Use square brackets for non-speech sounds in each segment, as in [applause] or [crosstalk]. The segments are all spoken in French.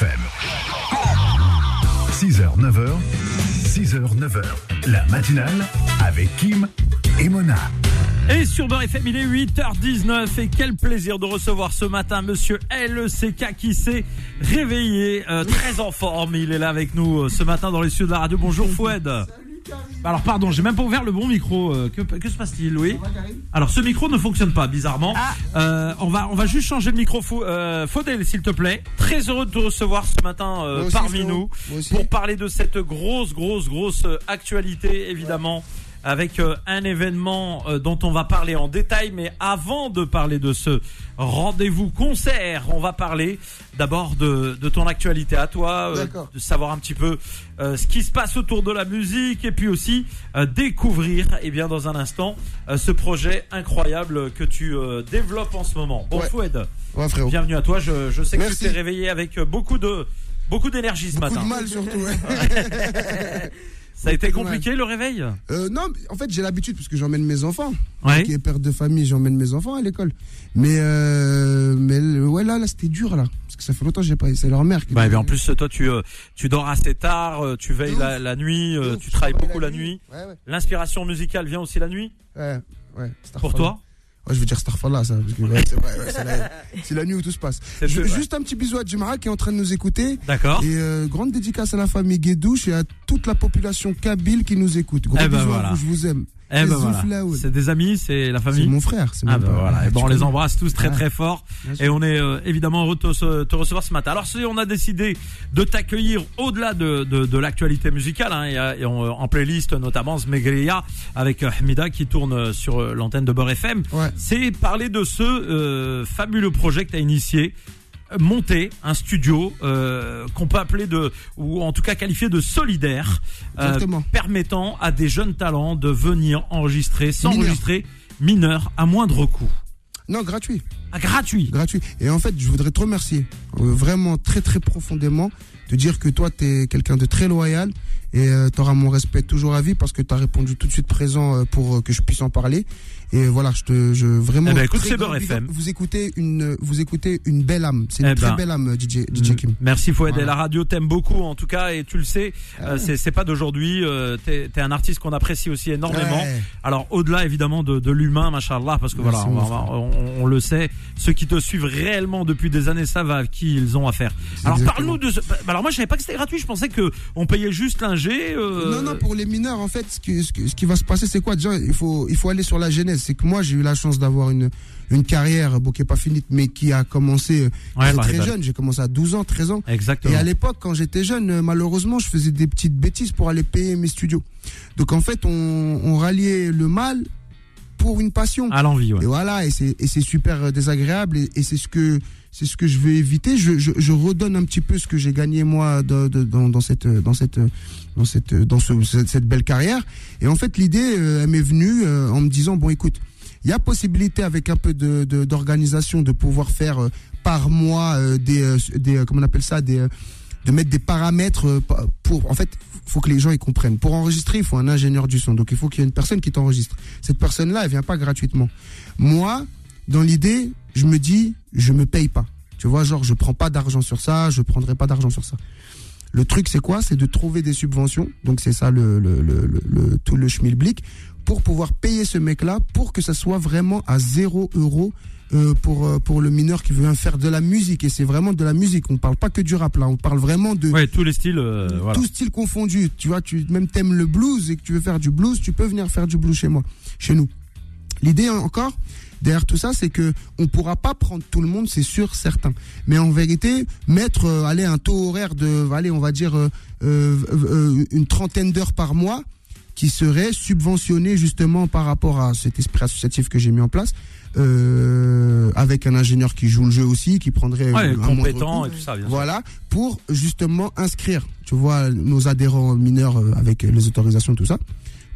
FM. 6h, 9h, 6h, 9h. La matinale avec Kim et Mona. Et sur Beurre FM, il est 8h19 et quel plaisir de recevoir ce matin Monsieur LECK qui s'est réveillé euh, très en forme. Il est là avec nous euh, ce matin dans les studios de la radio. Bonjour Foued. Alors pardon, j'ai même pas ouvert le bon micro. Euh, que, que se passe-t-il, oui? Alors ce micro ne fonctionne pas, bizarrement. Euh, on va on va juste changer de micro. Euh, Faudel, s'il te plaît. Très heureux de te recevoir ce matin euh, aussi, parmi nous pour parler de cette grosse grosse grosse actualité, évidemment. Avec euh, un événement euh, dont on va parler en détail, mais avant de parler de ce rendez-vous concert, on va parler d'abord de, de ton actualité à toi, euh, de savoir un petit peu euh, ce qui se passe autour de la musique et puis aussi euh, découvrir, eh bien, dans un instant, ce projet incroyable que tu développes en ce moment. Bon, Ouais. Foued, Ouais, bienvenue à toi. Je, je sais que Merci. tu t'es réveillé avec beaucoup de beaucoup d'énergie ce Beaucoup matin. de mal surtout. ouais. [laughs] [laughs] Ça a été compliqué le réveil? Euh, non, en fait, j'ai l'habitude parce que j'emmène mes enfants. Ouais. Qui est père de famille, j'emmène mes enfants à l'école. Mais, euh, mais ouais, là, là, c'était dur, là. Parce que ça fait longtemps que j'ai pas. C'est leur mère qui. Bah, mais en plus, toi, tu, euh, tu dors assez tard, euh, tu veilles la, nuit, euh, ouf, tu travailles travaille beaucoup la nuit. Ouais, ouais. L'inspiration musicale vient aussi la nuit? Ouais, ouais. Pour toi? Ouais, je veux dire Starfallah, ça. Parce que, ouais, c'est vrai, ouais, c'est la, [laughs] c'est la nuit où tout se passe. Je- juste un petit bisou à Jimara qui est en train de nous écouter. D'accord. Et euh, grande dédicace à la famille Guédouche et à toute la population kabyle qui nous écoute. Gros Eh ben bisous voilà. à vous, je vous aime. Eh ben voilà. C'est des amis, c'est la C'est famille mon frère. c'est Ah pas- voilà, et tu bon, on les embrasse tous très très fort et on est euh, évidemment heureux de te, recevoir ce matin. Alors si on a décidé de t'accueillir au-delà de, de, de l'actualité musicale, hein, et, euh, et on, euh, en playlist notamment Zmegria avec Hamida qui tourne sur l'antenne de Beurre FM, Ouais. c'est parler de ce euh, fabuleux projet que tu as initié monter un studio euh, qu'on peut appeler de ou en tout cas qualifier de solidaire euh, permettant à des jeunes talents de venir enregistrer s'enregistrer mineurs à moindre coût Non, gratuit. ah, gratuit gratuit. Et en fait, je voudrais te remercier euh, vraiment très très profondément de dire que toi, tu es quelqu'un de très loyal et tu auras mon respect toujours à vie parce que tu as répondu tout de suite présent euh, pour euh, que je puisse en parler. Et voilà, je te je vraiment Eh ben, écoute, c'est big FM. Vous écoutez une vous écoutez une belle âme. C'est une Eh très ben. belle âme DJ DJ Kim. Merci Fouad Voilà. la radio t'aime beaucoup en tout cas et tu le sais euh, c'est pas d'aujourd'hui euh, t'es t'es un artiste qu'on apprécie aussi énormément Ouais. alors au-delà évidemment de, de l'humain machallah parce que Merci, voilà on, le sait ceux qui te suivent réellement depuis des années savent à qui ils ont affaire alors parle-nous de ce... bah, alors moi je savais pas que c'était gratuit je pensais que on payait juste euh, Non, non, pour les mineurs, en fait, ce qui, ce qui, ce qui va se passer, c'est quoi? Déjà, il faut, il faut aller sur la genèse. C'est que moi, j'ai eu la chance d'avoir une, une carrière, bon, qui est pas finie, mais qui a commencé euh, Ouais, très, très jeune. J'ai commencé à 12 ans, 13 ans. exactement Et à l'époque, quand j'étais jeune, euh, malheureusement, je faisais des petites bêtises pour aller payer mes studios. Donc, en fait, on, on ralliait le mal pour une passion. à l'envie ouais. Et voilà, et c'est et c'est super euh, désagréable et, et c'est ce que c'est ce que je veux éviter. Je, je, je redonne un petit peu ce que j'ai gagné moi de, de- dans, dans cette dans cette dans cette dans ce, cette, belle carrière. Et en fait, l'idée euh, elle m'est venue euh, en me disant bon, écoute, il y a possibilité avec un peu de de- d'organisation de, pouvoir faire par mois des des comment on appelle ça des de mettre des paramètres euh, pour en fait faut que les gens y comprennent. Pour enregistrer il faut un ingénieur du son. Donc il faut qu'il y ait une personne qui t'enregistre. Cette personne là elle vient pas gratuitement. Moi dans l'idée je me dis je me paye pas. Tu vois genre je prends pas d'argent sur ça je prendrai pas d'argent sur ça. Le truc c'est quoi? C'est de trouver des subventions. Donc c'est ça le, le, le, le- tout le schmilblick pour pouvoir payer ce mec là pour que ça soit vraiment à zéro euro euh, pour euh, pour le mineur qui veut faire de la musique et c'est vraiment de la musique on parle pas que du rap là on parle vraiment de ouais tous les styles euh, voilà tout style confondu. Tu vois, tu même t'aimes le blues et que tu veux faire du blues, tu peux venir faire du blues chez moi, chez nous. L'idée encore derrière tout ça, c'est que on pourra pas prendre tout le monde, c'est sûr, certain. Mais en vérité, mettre euh, allez un taux horaire de, allez, on va dire une trentaine d'heures par mois, qui serait subventionné justement par rapport à cet esprit associatif que j'ai mis en place, euh, avec un ingénieur qui joue le jeu aussi, qui prendrait ouais, un compétent et tout ça bien sûr. Voilà, pour justement inscrire, tu vois, nos adhérents mineurs euh, avec les autorisations, tout ça,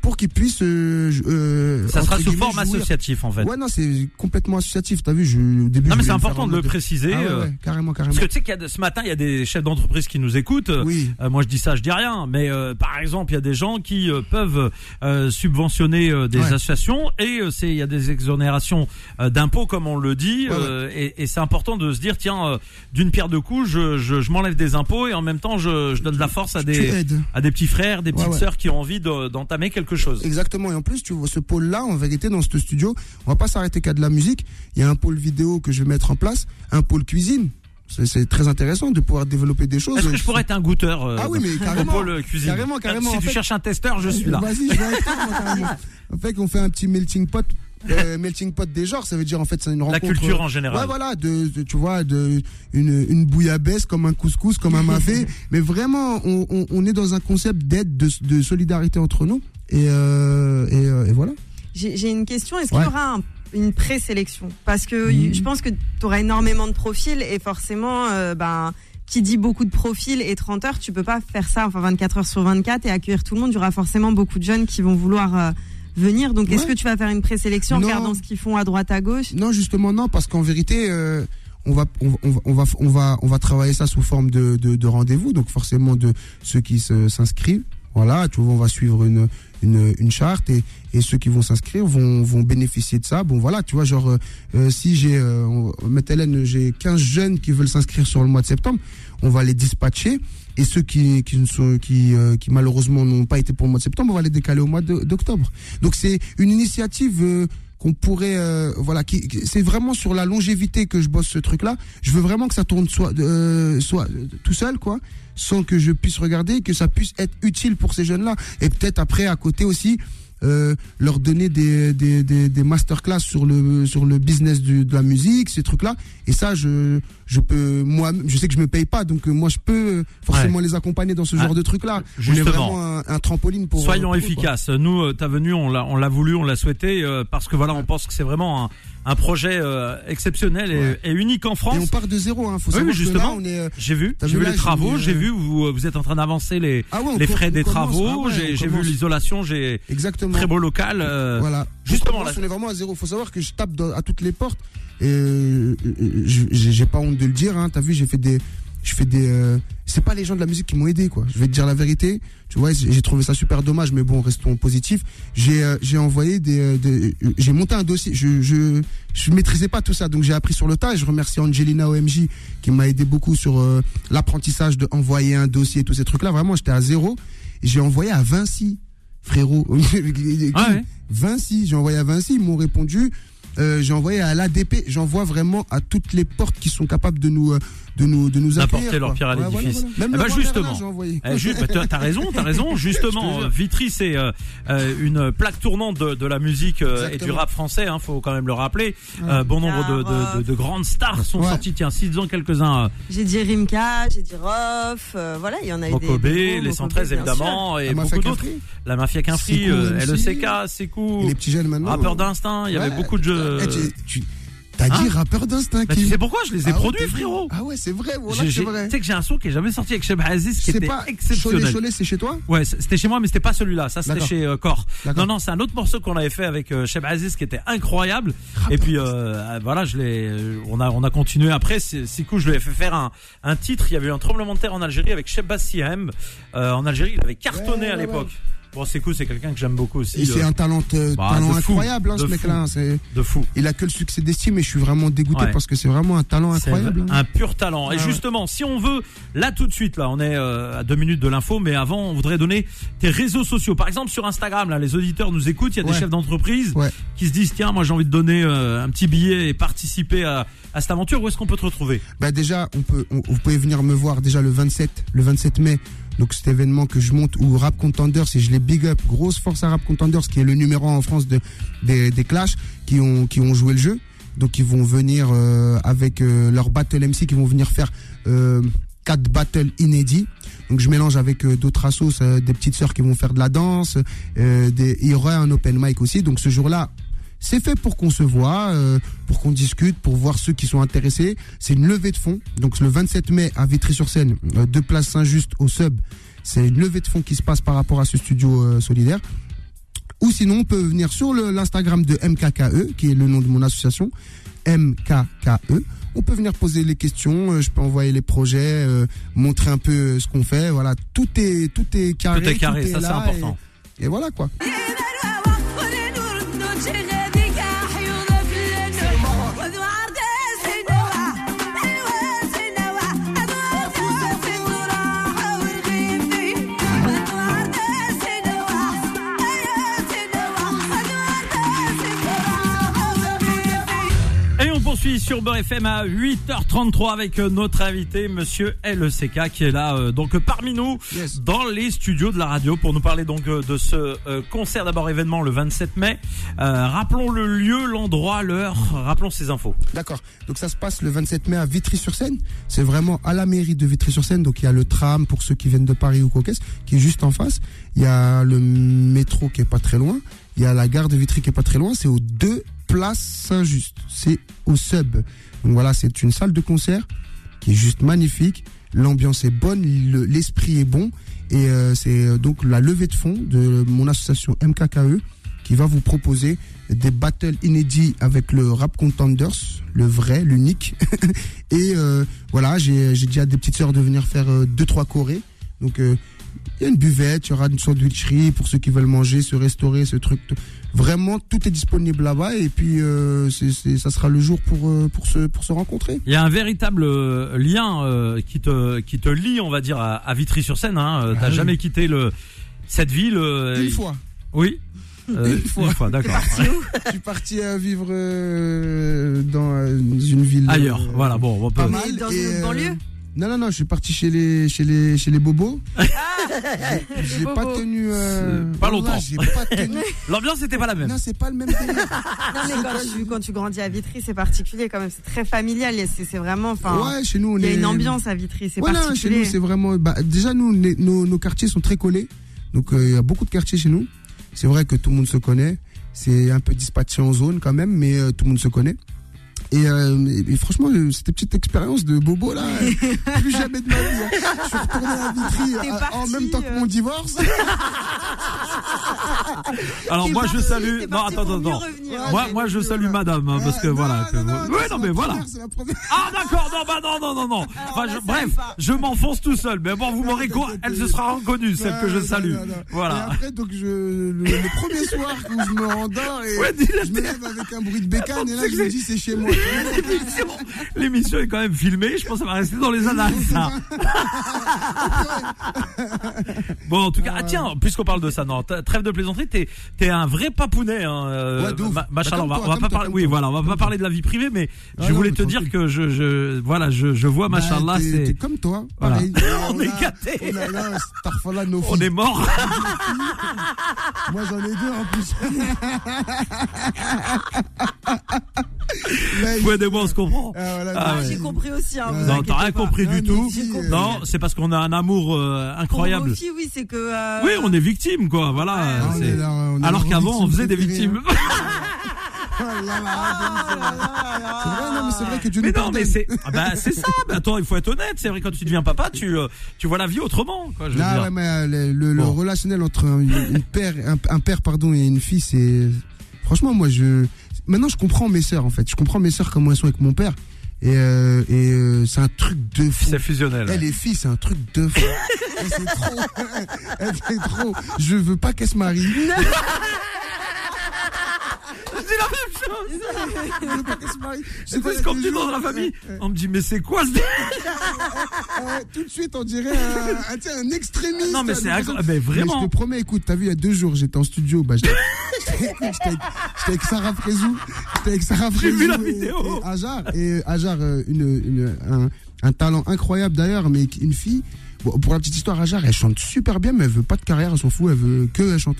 pour qu'ils puissent. euh, euh, Ça sera sous forme associative en fait. Ouais, non, c'est complètement associatif. T'as vu, je, au début. non mais c'est important de le préciser. Ah ouais, euh, ouais, carrément, carrément. Parce que tu sais qu'il y a de- ce matin, il y a des chefs d'entreprise qui nous écoutent. Oui. Euh, moi, je dis ça, je dis rien. Mais euh, par exemple, il y a des gens qui peuvent euh, subventionner des Ouais. associations et c'est il y a des exonérations d'impôts, comme on le dit. Euh, Et, et c'est important de se dire, tiens, euh, d'une pierre deux coups, je, je, je m'enlève des impôts et en même temps, je, je donne de la force à des à des petits frères, des petites sœurs qui ont envie de- d'entamer quelque chose. Exactement. Et en plus, tu vois, ce pôle-là, en vérité, dans ce studio, on va pas s'arrêter qu'à de la musique. Il y a un pôle vidéo que je vais mettre en place, un pôle cuisine. C'est- très intéressant de pouvoir développer des choses. Est-ce que je pourrais être un goûteur euh, Ah oui, mais carrément. pôle cuisine Carrément, carrément. Si En tu fait- cherches un testeur, je suis là. Vas-y, je vais carrément. En fait, on fait un petit melting pot. euh, [laughs] melting pot des genres, ça veut dire en fait c'est une La rencontre. culture en général. Ouais, voilà, de, de- tu vois, de une, une bouillabaisse comme un couscous, comme un mafé, [laughs] mais vraiment, on, on, on est dans un concept d'aide, de, de solidarité entre nous, et, euh, et, euh, et voilà. J'ai une question. Est-ce qu'il y aura un- une présélection? Parce que Mhm. je pense que tu auras énormément de profils et forcément, euh, ben, qui dit beaucoup de profils et 30 heures, tu peux pas faire ça enfin 24 heures sur 24 et accueillir tout le monde. Il y aura forcément beaucoup de jeunes qui vont vouloir euh, venir. Donc, est-ce que tu vas faire une présélection en regardant ce qu'ils font à droite, à gauche? Non, justement non, parce qu'en vérité, euh, on va, on, va- on va, on va, on travailler ça sous forme de, de, de rendez-vous, donc forcément de ceux qui s'inscrivent. Voilà, tu vois, on va suivre une, une, une charte et, et ceux qui vont s'inscrire vont, vont bénéficier de ça. Bon, voilà, tu vois, genre, euh, euh, si j'ai, euh, Hélène, j'ai 15 jeunes qui veulent s'inscrire sur le mois de septembre, on va les dispatcher. Et ceux qui, qui, sont, qui, euh, qui malheureusement n'ont pas été pour le mois de septembre, on va les décaler au mois d'octobre. Donc c'est une initiative euh, qu'on pourrait, euh, voilà, qui, c'est vraiment sur la longévité que je bosse ce truc-là. Je veux vraiment que ça tourne soit, euh, soit euh, tout seul, quoi, sans que je puisse regarder, que ça puisse être utile pour ces jeunes-là. Et peut-être après, à côté aussi, euh, leur donner des, des, des, des masterclass sur le sur le business du, de la musique, ces trucs-là. Et ça, je je peux moi, je sais que je me paye pas, donc euh, moi je peux euh, forcément les accompagner dans ce Ah, genre de trucs-là. On est justement. vraiment un, un trampoline pour. Soyons pour eux, quoi. efficaces. Nous, euh, ta venue, on l'a, on l'a voulu, on l'a souhaité, euh, parce que voilà, on pense que c'est vraiment un, un projet euh, exceptionnel et, Ouais. et unique en Et France. on part de zéro, hein. Faut Oui, justement. euh, J'ai vu, j'ai vu les travaux, j'ai euh, vu vous, vous êtes en train d'avancer les, Ah ouais, les frais des commence. travaux. Ah ouais, j'ai, vu l'isolation, j'ai Exactement. très beau local. euh, Voilà. justement, on, là- on est vraiment à zéro. Faut savoir que je tape dans- à toutes les portes. Et j'ai pas honte de le dire. Hein. T'as vu, j'ai fait des, je fais des. euh, c'est pas les gens de la musique qui m'ont aidé, quoi. Je vais te dire la vérité. Tu vois, j'ai trouvé ça super dommage, mais bon, restons positifs. J'ai, euh, j'ai envoyé des, euh, des- j'ai monté un dossier. Je, je, je maîtrisais pas tout ça, donc j'ai appris sur le tas. Et je remercie Angelina OMJ qui m'a aidé beaucoup sur euh, l'apprentissage de envoyer un dossier, tous ces trucs-là. Vraiment, j'étais à zéro. J'ai envoyé à Vinci, frérot. [laughs] Ah ouais? Vinci, j'ai envoyé à Vinci, ils m'ont répondu. Euh, j'ai envoyé à l'ADP, j'envoie vraiment à toutes les portes qui sont capables de nous, euh, de nous, de nous D'apporter accueillir, leur quoi. pierre à Ouais, l'édifice. voilà, voilà. Même Eh ben, justement. Merlin, j'ai envoyé. Eh, ju- bah, t'as t'as raison, t'as raison. [laughs] Justement, euh, Vitry, c'est euh, une plaque tournante de, de la musique euh, et du rap français. Hein, faut quand même le rappeler. Euh, bon nombre de, de, de, de grandes stars sont Ouais. sorties. Tiens, cites-en quelques-uns. euh, J'ai dit Rimka, j'ai dit Rof, euh, voilà, il y en a eu des- des. Mokobé, les Mokobé, 113 bien évidemment, et La Mafia beaucoup d'autres. La Mafia Quinfri, LECK, Sekou, et les petits jeunes maintenant. Rappeur d'instinct. Il y avait ouais. beaucoup de jeux. Eh, tu- tu- T'as dit Hein rappeur d'instinct Bah, tu sais pourquoi je les ai Ah produits, frérot Ah ouais, c'est vrai, voilà, c'est vrai. Tu sais que j'ai un son qui est jamais sorti avec Cheb Aziz qui était pas exceptionnel. Cholet, c'est chez toi Ouais, c'était chez moi, mais c'était pas celui-là. Ça, c'était chez euh, Core. D'accord. Non, non, c'est un autre morceau qu'on avait fait avec euh, Cheb Aziz qui était incroyable. Et puis euh, euh, voilà, je l'ai. euh, On a on a continué après. C'est cool. Je lui ai fait faire un un titre. Il y avait eu un tremblement de terre en Algérie avec Cheb Bassiem. Euh, en Algérie, il avait cartonné Ouais, à ouais, l'époque. Bon, c'est cool. C'est quelqu'un que j'aime beaucoup aussi. Et c'est euh, un talent, euh, bah, talent incroyable, hein, ce mec-là. C'est, de fou. il a que le succès d'estime et je suis vraiment dégoûté Ouais. parce que c'est vraiment un talent incroyable. hein. un pur talent. Et Ah ouais. justement, si on veut, là tout de suite, là, on est euh, à deux minutes de l'info, mais avant, on voudrait donner tes réseaux sociaux. Par exemple, sur Instagram, là, les auditeurs nous écoutent. Il y a des chefs d'entreprise Ouais. qui se disent tiens, moi j'ai envie de donner euh, un petit billet et participer à, à cette aventure. Où est-ce qu'on peut te retrouver? Bah déjà, on peut, on- vous pouvez venir me voir déjà le 27, le 27 mai. Donc cet événement que je monte où Rap Contenders et je les big up, grosse force à Rap Contenders qui est le numéro un en France de des, des Clash qui ont qui ont joué le jeu. Donc ils vont venir euh, avec euh, leur battle MC qui vont venir faire euh, quatre battles inédits. Donc je mélange avec euh, d'autres assos, euh, des petites sœurs qui vont faire de la danse. euh, des, il y aura un open mic aussi. Donc ce jour-là, c'est fait pour qu'on se voit, euh, pour qu'on discute, pour voir ceux qui sont intéressés. C'est une levée de fonds. Donc le 27 mai à Vitry-sur-Seine, euh, deux places Saint-Just au sub. C'est une levée de fonds qui se passe par rapport à ce studio euh, solidaire. Ou sinon, on peut venir sur l'Instagram de MKKE, qui est le nom de mon association, MKKE. On peut venir poser les questions, je peux envoyer les projets, euh, montrer un peu ce qu'on fait. Voilà, tout est tout est carré. Tout est carré, ça c'est important. Et, et voilà quoi. Sur Beurre FM à 8h33 avec euh, notre invité, monsieur LECK, qui est là euh, donc parmi nous Yes. dans les studios de la radio pour nous parler donc euh, de ce euh, concert d'abord événement le 27 mai. Euh, rappelons le lieu, l'endroit, l'heure, rappelons ces infos. D'accord. Donc ça se passe le 27 mai à Vitry-sur-Seine. C'est vraiment à la mairie de Vitry-sur-Seine. Donc il y a le tram pour ceux qui viennent de Paris ou Caucase qui est juste en face. Il y a le métro qui est pas très loin. Il y a la gare de Vitry qui est pas très loin. C'est aux deux places Saint-Just. C'est au sub. Donc voilà, c'est une salle de concert qui est juste magnifique. L'ambiance est bonne, le- l'esprit est bon. Et euh, c'est euh, donc la levée de fonds de mon association MKKE qui va vous proposer des battles inédits avec le Rap Contenders, le vrai, l'unique. [laughs] Et euh, voilà, j'ai dit à des petites sœurs de venir faire deux trois chorés. Donc il y a une buvette, il y aura une sandwicherie pour ceux qui veulent manger, se restaurer, ce truc. Vraiment, tout est disponible là-bas et puis euh, c'est c'est- ça sera le jour pour euh, pour se pour se rencontrer. Il y a un véritable euh, lien euh, qui te qui te lie, on va dire, à, à Vitry-sur-Seine. Hein. T'as Ah oui. jamais quitté le cette ville. euh, Une fois, Oui. Euh, Une fois. d'accord. je suis parti à vivre euh, dans une ville Ailleurs. euh, Voilà. Bon, on peut. pas mal. dans et, une banlieue Non, non, non, je suis parti chez les, chez les, chez les bobos. J'ai Les pas tenu. euh, pas [laughs] longtemps. J'ai pas tenu. L'ambiance n'était pas la même. non, c'est pas le même délire. [laughs] Non, mais quand tu, quand tu grandis à Vitry, c'est particulier quand même. C'est très familial. et C'est c'est vraiment. Enfin, ouais, chez nous, on il y a est. une ambiance à Vitry. C'est Voilà, chez particulier. nous, c'est vraiment. Bah, déjà, nous, les- nos, nos quartiers sont très collés. Donc, euh, il y a beaucoup de quartiers chez nous. C'est vrai que tout le monde se connaît. C'est un peu dispatché en zone quand même, mais euh, tout le monde se connaît. Et, euh, et- et franchement, euh, cette petite expérience de bobo là, euh, [laughs] plus jamais de ma vie. hein. Je suis retourné à Vitry euh, en même temps que euh. mon divorce. [laughs] [laughs] Alors moi je salue. Non attends attends attends. Moi Ouais, moi je salue Madame hein, parce que voilà. que Oui non mais voilà. Ah d'accord non bah non non non non. [laughs] Enfin, je- bref je m'enfonce tout seul. Mais bon vous m'aurez t'inquiète, Elle se sera reconnue celle que je Non, salue. Et Voilà. après, donc, je, le, le premier soir où je me rendors et Ouais, je me lève avec un bruit de bécane et là, je me dis, c'est chez moi. [laughs] L'émission est quand même filmée. Je pense que ça va rester dans les annales ça. Bon en tout cas ah tiens puisqu'on parle de ça non trêve de plaisanterie t'es t'es un vrai papounet hein. euh, Ouais, ma- machallah, Bah, on va on pas parler comme oui toi. voilà on va pas parler de la vie privée mais Ah je non, voulais mais te dire tranquille. que je je voilà je je vois machallah Bah, t'es- c'est comme toi, Voilà. [laughs] On a- est gâtés. On a là, Starfala, nos on filles. est mort [laughs] Moi, j'en ai deux en plus. [laughs] Ouais des mots on se comprend Ah, voilà, Ah, ouais. J'ai compris aussi. Hein, Non, vous non inquiétez t'as rien pas. compris Non, du tout filles, euh, non c'est parce qu'on a un amour euh, Pour incroyable vos filles, oui, c'est que. euh, oui on est victime quoi voilà Ah, on c'est- est là, on est alors qu'avant on faisait des victimes [laughs] c'est vrai. C'est vrai, non, mais c'est vrai que Dieu Mais nous non, mais c'est ah bah, c'est ça. Mais attends, il faut être honnête. C'est vrai quand tu deviens papa, tu tu vois la vie autrement. Quoi, je veux Non, dire. ouais, mais le, le- le Bon. relationnel entre un, une père, un, un père pardon et une fille, c'est franchement moi je maintenant je comprends mes sœurs en fait. Je comprends mes sœurs comment elles sont avec mon père et, euh, et euh, c'est un truc de fou. C'est fusionnel. Elle les filles, c'est un truc de fou. [laughs] Et c'est trop. [laughs] C'est trop. Je veux pas qu'elle se marie. [laughs] C'est la même chose. Je veux pas qu'elle se marie. Je sais C'est pas, ce qu'on me des dit dans la famille. On me dit mais c'est quoi ce euh, tout de suite, on dirait un, un, tu sais, un extrémiste. Non, mais c'est incroyable. personnes- Mais vraiment. je te promets, écoute, t'as vu, il y a deux jours, j'étais en studio. Bah, écoute, j'étais avec, Sarah Frézou. J'étais avec Sarah J'ai Frézou. vu la vidéo. Et Ajar. Et Ajar, euh, une, une, un, un talent incroyable d'ailleurs, mais une fille. Bon, pour la petite histoire, Ajar, elle chante super bien, mais elle veut pas de carrière, elle s'en fout, elle veut que elle chante.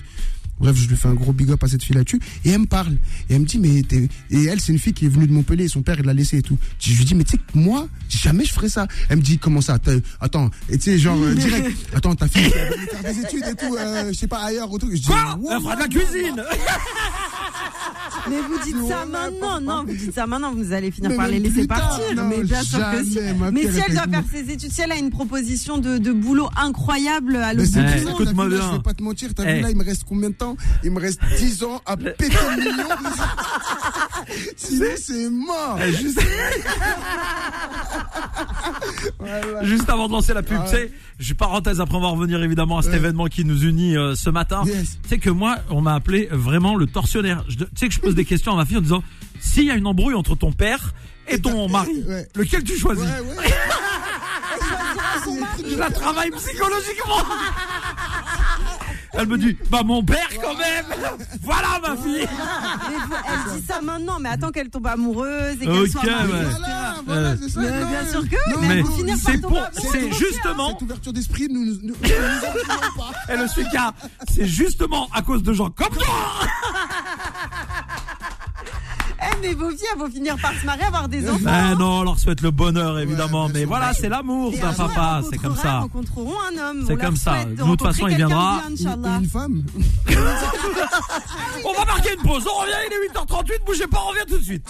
Bref, je lui fais un gros big up à cette fille là-dessus. Et elle me parle. Et elle me dit, mais t'es... Et elle, c'est une fille qui est venue de Montpellier. Son père, il l'a laissée et tout. Je lui dis, mais tu sais moi, jamais je ferais ça. Elle me dit, comment ça? T'as- Attends, et tu sais, genre, euh, direct. [laughs] Attends, ta fille, elle va faire des études et tout, euh, je sais pas, ailleurs, ou tout. Je dis, Quoi? wow, Elle fera de la cuisine. [laughs] Mais vous dites ça maintenant, non, vous dites ça maintenant, vous allez finir Mais par les laisser partir. non, mais bien sûr que si. Mais si elle doit faire ses études, si elle a une proposition de, de boulot incroyable à Mais l'autre c'est bout Eh, du monde. là, bien. Je vais pas te mentir, t'as Eh. vu là, il me reste combien de temps? Il me reste 10 ans à péter le million. [laughs] Sinon, c'est mort. Eh, juste, [laughs] Voilà. juste avant de lancer la pub, Ah tu sais, je parenthèse après on va revenir évidemment à cet Ouais. événement qui nous unit euh, ce matin. Yes. Tu sais que moi, on m'a appelé vraiment le tortionnaire. Tu sais que je pose des questions à ma fille en disant s'il y a une embrouille entre ton père et ton mari, ouais. lequel tu choisis Ouais, ouais. Je la travaille psychologiquement. Elle me dit bah mon père quand même. Voilà ma fille. Elle dit ça maintenant, mais attends qu'elle tombe amoureuse et qu'elle Ok, soit mariée. ouais. Voilà, voilà, c'est ça. Mais bien sûr que, Non, mais c'est pour, amoureuse. c'est justement, Cette ouverture d'esprit, nous nous, nous, nous pas. et le c'est justement à cause de gens comme toi. Mais vos filles, elles vont finir par se marier, avoir des enfants. Ben non, on leur souhaite le bonheur évidemment, mais voilà, c'est l'amour d'un papa, c'est comme ça. rencontreront un homme. C'est comme ça. De toute façon, il viendra. bien, une femme. [laughs] On va marquer une pause, on revient, il est 8h38, bougez pas, on revient tout de suite.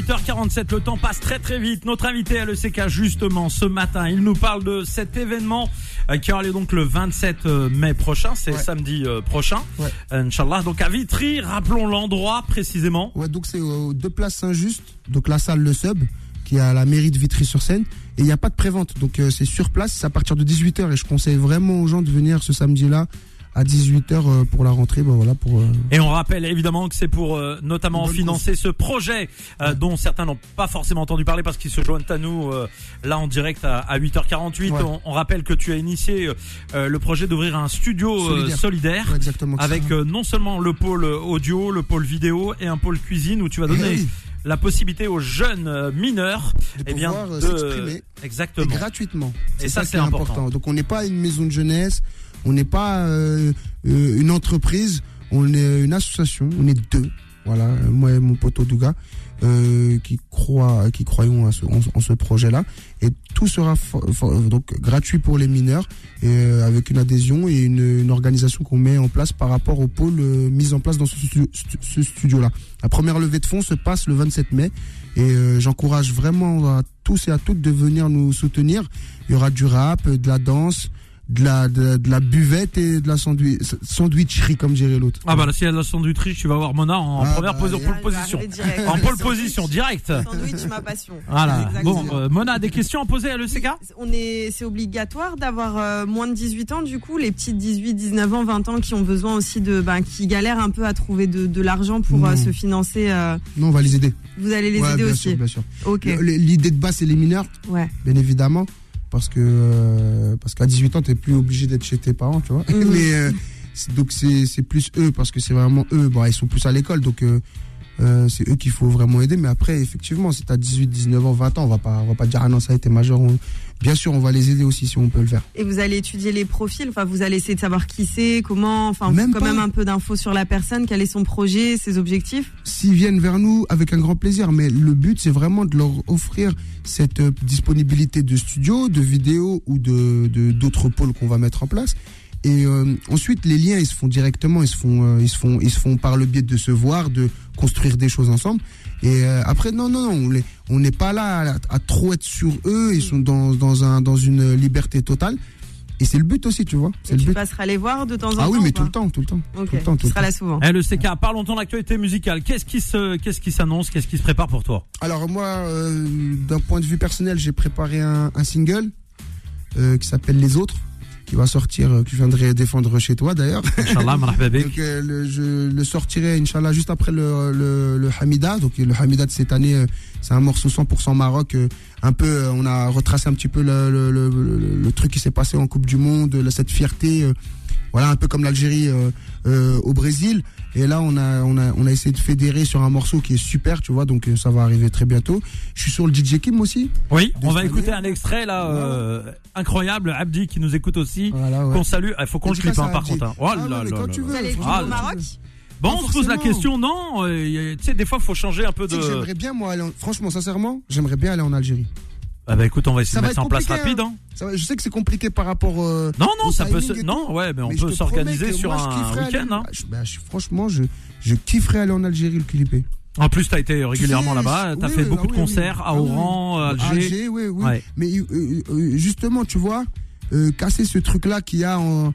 8h47, le temps passe très très vite. Notre invité à l'ECK justement ce matin, il nous parle de cet événement euh, qui aura lieu donc le 27 euh, mai prochain, c'est Ouais. samedi euh, prochain, Ouais. Inch'Allah. Donc à Vitry, rappelons l'endroit précisément. Ouais, donc c'est aux deux places Saint-Just, donc la salle Le Sub, qui est à la mairie de Vitry-sur-Seine. Et il n'y a pas de prévente, donc c'est sur place, c'est à partir de 18h. Et je conseille vraiment aux gens de venir ce samedi-là à 18h euh, pour la rentrée. Ben voilà, pour. euh, Et on rappelle évidemment que c'est pour euh, notamment financer ce projet euh, Ouais. dont certains n'ont pas forcément entendu parler parce qu'ils se joignent à nous euh, là en direct à, à 8h48. Ouais. On, on rappelle que tu as initié euh, le projet d'ouvrir un studio Solidaire. solidaire. ouais, exactement. avec euh, non seulement le pôle audio, le pôle vidéo et un pôle cuisine où tu vas Eh donner la possibilité aux jeunes mineurs de eh bien de s'exprimer. Et exactement. gratuitement. Et ça, ça, c'est est important. important. Donc on n'est pas une maison de jeunesse, on n'est pas euh, euh, une entreprise, on est une association, on est deux. Voilà, moi et mon poteau Douga, euh, qui croient, qui croyons à ce, en, ce projet-là. Et tout sera donc gratuit pour les mineurs, euh, avec une adhésion et une, une organisation qu'on met en place par rapport au pôle euh, mis en place dans ce, ce studio-là. La première levée de fonds se passe le 27 mai. Et euh, j'encourage vraiment à tous et à toutes de venir nous soutenir. Il y aura du rap, de la danse, de la, de, de la buvette et de la sandwich, sandwicherie, comme dirait l'autre. Ah bah là, si elle a la sandwicherie, tu vas voir Mona en Ah première bah, et- pole position. direct. En pole Sandwich. position, direct. Sandwich, ma passion. Voilà. Exactement. Bon, euh, Mona a des questions à poser à l'ECK On est, c'est obligatoire d'avoir euh, moins de 18 ans, du coup, les petites 18, 19 ans, 20 ans qui ont besoin aussi de, ben, qui galèrent un peu à trouver de, de l'argent pour euh, se financer. euh, Non, on va les aider. vous allez les Ouais, aider bien aussi. sûr, bien sûr. Ok. L'idée de base, c'est les mineurs, Ouais. bien évidemment, parce que euh, parce qu'à 18 ans, t'es plus obligé d'être chez tes parents, tu vois. Mhm. [laughs] Mais euh, donc c'est c'est plus eux, parce que c'est vraiment eux. Bon, ils sont plus à l'école, donc euh, euh, c'est eux qu'il faut vraiment aider. Mais après, effectivement, si t'as 18, 19 ans, 20 ans, on va pas on va pas dire ah non ça a été majeur. On- Bien sûr, on va les aider aussi si on peut le faire. Et vous allez étudier les profils. Enfin, vous allez essayer de savoir qui c'est, comment. Enfin, Même quand pas. même un peu d'infos sur la personne, quel est son projet, ses objectifs. s'ils viennent vers nous avec un grand plaisir. Mais le but, c'est vraiment de leur offrir cette euh, disponibilité de studio, de vidéo ou de de- d'autres pôles qu'on va mettre en place. Et euh, ensuite, les liens, ils se font directement, ils se font, euh, ils se font, ils se font par le biais de se voir, de construire des choses ensemble. Et euh, après, non, non, non, on n'est pas là à, à trop être sur eux. Ils sont dans dans un dans une liberté totale. Et c'est le but aussi, tu vois. C'est le tu but. passeras les voir de temps en temps. Ah oui, ou mais tout le temps, tout le temps. Tout le temps, tu tout le seras là souvent. Eh, LECK, parlons de l'actualité musicale. Qu'est-ce qui se, qu'est-ce qui s'annonce, qu'est-ce qui se prépare pour toi? Alors moi, euh, d'un point de vue personnel, j'ai préparé un, un single euh, qui s'appelle Les Autres, qui va sortir, euh, que je viendrai défendre chez toi d'ailleurs. Inch'Allah. [laughs] Donc euh, le, je le sortirai, Inch'Allah, juste après le, le, le Hamida. Donc le Hamida de cette année, euh, c'est un morceau 100% Maroc. euh, un peu, on a retracé un petit peu le, le, truc qui s'est passé en Coupe du Monde, cette fierté. Voilà, un peu comme l'Algérie euh, euh, au Brésil. Et là, on a, on a, on a essayé de fédérer sur un morceau qui est super, tu vois. Donc euh, ça va arriver très bientôt. Je suis sur le DJ Kim aussi. Oui, on va écouter un extrait là, euh, incroyable. Abdi qui nous écoute aussi. Voilà, ouais. Qu'on salue. Il faut qu'on le Dédicace clip hein, par contre. hein. Oh Ah là là quand tu veux. Ah, au. Maroc Bon, on se pose la question. Non, euh, tu sais, des fois, faut changer un peu de. J'aimerais bien, moi, aller en- franchement, sincèrement, j'aimerais bien aller en Algérie. Ah bah écoute, on va essayer Ça de mettre ça en place rapide. Hein. Ça va- je sais que c'est compliqué par rapport. euh, Non, non, ça peut se. Non, ouais, mais on Mais peut s'organiser sur moi, un week-end. hein. Ah, bah, franchement, je, je kifferais aller en Algérie le clipper. En plus, t'as été régulièrement là-bas. T'as oui, fait oui, beaucoup ah de oui, concerts à Ah. Oran, à Alger. Alger, oui, oui. Ouais. Mais euh, euh, justement, tu vois, euh, casser ce truc-là qu'il y a en,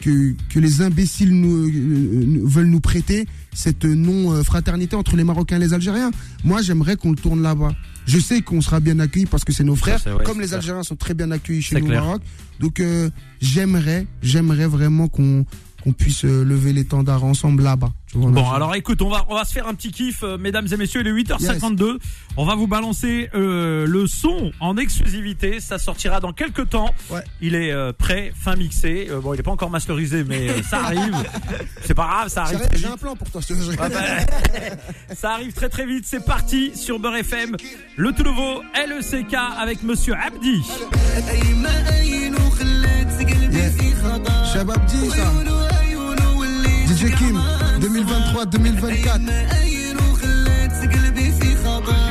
que, que les imbéciles nous, euh, nous- veulent nous prêter, cette non-fraternité entre les Marocains et les Algériens. Moi, j'aimerais qu'on le tourne là-bas. Je sais qu'on sera bien accueillis parce que c'est nos frères, comme les. Algériens sont très bien accueillis chez nous clair. au Maroc. Donc, euh, j'aimerais, j'aimerais vraiment qu'on qu'on puisse euh, lever l'étendard ensemble là-bas. Bon, alors écoute, on va on va se faire un petit kiff, euh, mesdames et messieurs. Il est 8h52. On va vous balancer euh, le son en exclusivité. Ça sortira dans quelques temps. Ouais. Il est euh, prêt, fin mixé. Bon, il est pas encore masterisé, mais ça arrive. [laughs] C'est pas grave, ça arrive. très j'ai un plan pour toi. je te- Ah bah, [laughs] ça arrive très très vite. C'est parti sur Beurre FM. Le tout nouveau LECK avec Monsieur Abdi. DJ Kim, 2023-2024.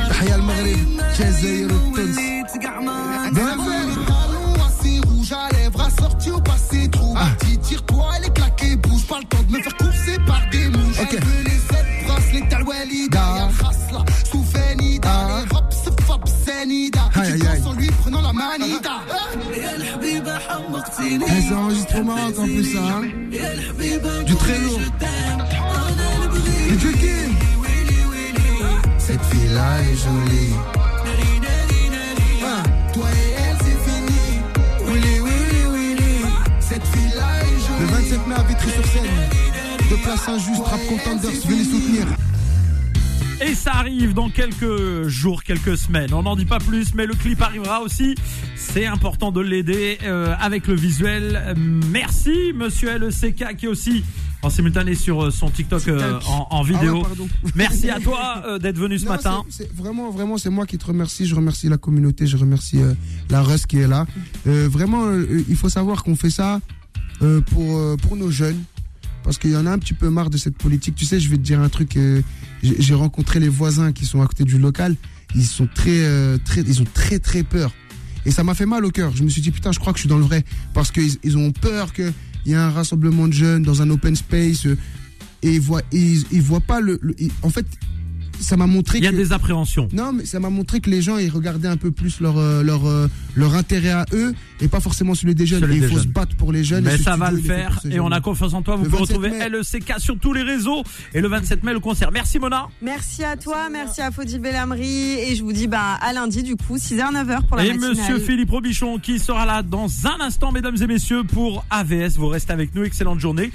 تحيا المغرب جزائر وتونس Au Maroc en plus. Hein. Du très lourd. DJ Kim. Cette fille-là est jolie. Ah. Toi et elle, c'est fini. Willy, Willy, Willy. Cette fille-là est Le jolie. 27 mai à Vitry-sur-Seine. De place injuste, rap contenders, venez les soutenir. Et ça arrive dans quelques jours, quelques semaines. On n'en dit pas plus, mais le clip arrivera aussi. C'est important de l'aider euh, avec le visuel. Merci, monsieur LECK, qui est aussi en simultané sur euh, son TikTok, euh, en, en vidéo. Ah ouais, pardon. Merci à toi [laughs] euh, d'être venu ce Non, matin. vraiment, vraiment, c'est moi qui te remercie. Je remercie la communauté, je remercie la Russ qui est là. Vraiment, il faut savoir qu'on fait ça pour, pour nos jeunes. Parce qu'il y en a un petit peu marre de cette politique. Tu sais, je vais te dire un truc. euh, j'ai rencontré les voisins qui sont à côté du local. Ils sont très, euh, très, ils ont très, très peur. Et ça m'a fait mal au cœur. Je me suis dit, putain, je crois que je suis dans le vrai. Parce qu'ils ils ont peur qu'il y ait un rassemblement de jeunes dans un open space. euh, et ils voient, ils, voient pas le. en fait, ça m'a montré Il y a que. des appréhensions. Non, mais ça m'a montré que les gens, ils regardaient un peu plus leur, euh, leur, euh, leur intérêt à eux et pas forcément celui des jeunes. Celui Et des il faut jeunes. se battre pour les jeunes. et Mais ça va le faire et on a confiance en toi. Vous Le pouvez 27 retrouver mai. LECK sur tous les réseaux et le 27 mai le concert. Merci Mona. Merci à toi, merci à Faudil Bellamri et je vous dis bah à lundi du coup 6h 9h pour la Et matinale. monsieur Philippe Robichon qui sera là dans un instant mesdames et messieurs pour AVS. Vous restez avec nous. Excellente journée.